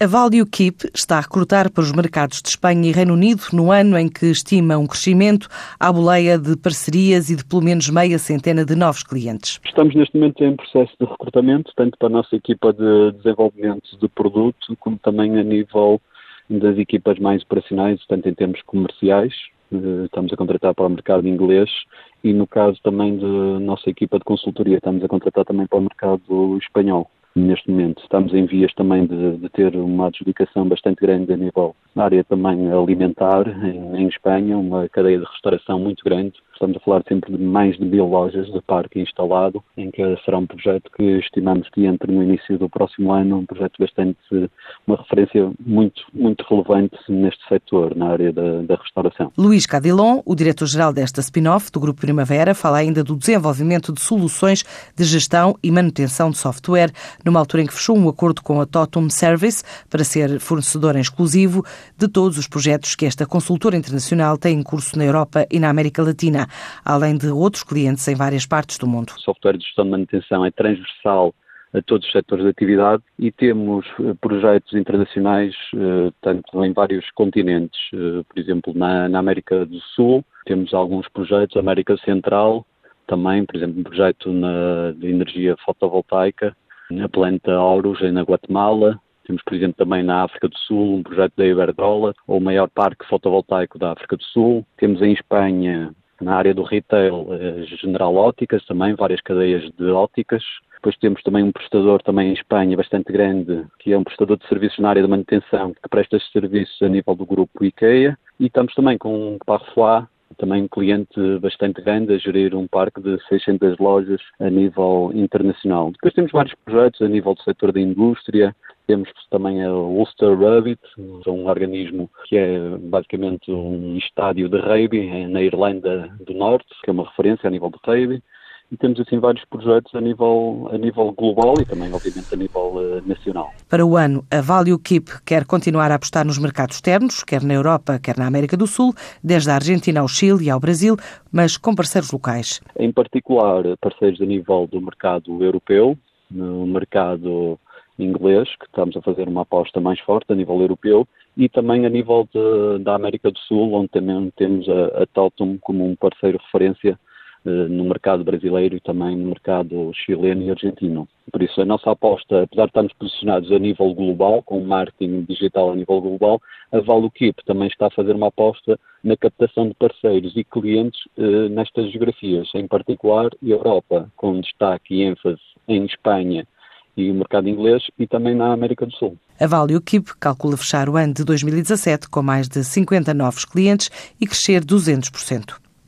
A Value Keep está a recrutar para os mercados de Espanha e Reino Unido no ano em que estima um crescimento à boleia de parcerias e de pelo menos meia centena de novos clientes. Estamos neste momento em processo de recrutamento, tanto para a nossa equipa de desenvolvimento de produto, como também a nível das equipas mais operacionais, tanto em termos comerciais, eh, estamos a contratar para o mercado inglês e no caso também da nossa equipa de consultoria, estamos a contratar também para o mercado espanhol neste momento. Estamos em vias também de, de, ter uma adjudicação bastante grande a nível na área também alimentar em, em, Espanha, uma cadeia de restauração muito grande. Estamos a falar sempre de mais de mil lojas de parque instalado, em que será um projeto que estimamos que entre no início do próximo ano, um projeto bastante, uma referência muito, muito relevante neste setor, na área da, da restauração. Luís Cadilon, o diretor-geral desta spin-off do Grupo Primavera, fala ainda do desenvolvimento de soluções de gestão e manutenção de software, numa altura em que fechou um acordo com a Totum Service para ser fornecedor exclusivo de todos os projetos que esta consultora internacional tem em curso na Europa e na América Latina, além de outros clientes em várias partes do mundo. O software de gestão de manutenção é transversal a todos os setores de atividade e temos eh, projetos internacionais eh, tanto em vários continentes, eh, por exemplo na, na América do Sul temos alguns projetos, América Central também, por exemplo um projeto na, de energia fotovoltaica na planta Horus, na Guatemala, temos, por exemplo, também na África do Sul um projeto da Iberdrola, ou o maior parque fotovoltaico da África do Sul. Temos em Espanha, na área do retail, eh, General Óticas, também várias cadeias de óticas. Depois temos também um prestador também em Espanha bastante grande, que é um prestador de serviços na área de manutenção, que presta serviços a nível do grupo IKEA. E estamos também com um Parfois, também um cliente bastante grande a gerir um parque de 600 lojas a nível internacional. Depois temos vários projetos a nível do setor da indústria, temos também a Ulster Rabbit, um organismo que é basicamente um estádio de rugby na Irlanda do Norte, que é uma referência a nível de rugby. E temos assim vários projetos a nível, a nível global e também, obviamente, a nível uh, nacional. Para o ano, a Value Keep quer continuar a apostar nos mercados externos, quer na Europa, quer na América do Sul, desde a Argentina ao Chile e ao Brasil, mas com parceiros locais. Em particular, parceiros a nível do mercado europeu, no mercado inglês, que estamos a fazer uma aposta mais forte a nível europeu, e também a nível de, da América do Sul, onde também temos a, a Totum como um parceiro referência no mercado brasileiro e também no mercado chileno e argentino. Por isso, a nossa aposta, apesar de estarmos posicionados a nível global, com marketing digital a nível global, a ValueKeep também está a fazer uma aposta na captação de parceiros e clientes eh, nestas geografias, em particular Europa, com destaque e ênfase em Espanha, e o mercado inglês e também na América do Sul. A Value Keep calcula fechar o ano de 2017 com mais de 50 novos clientes e crescer 200%.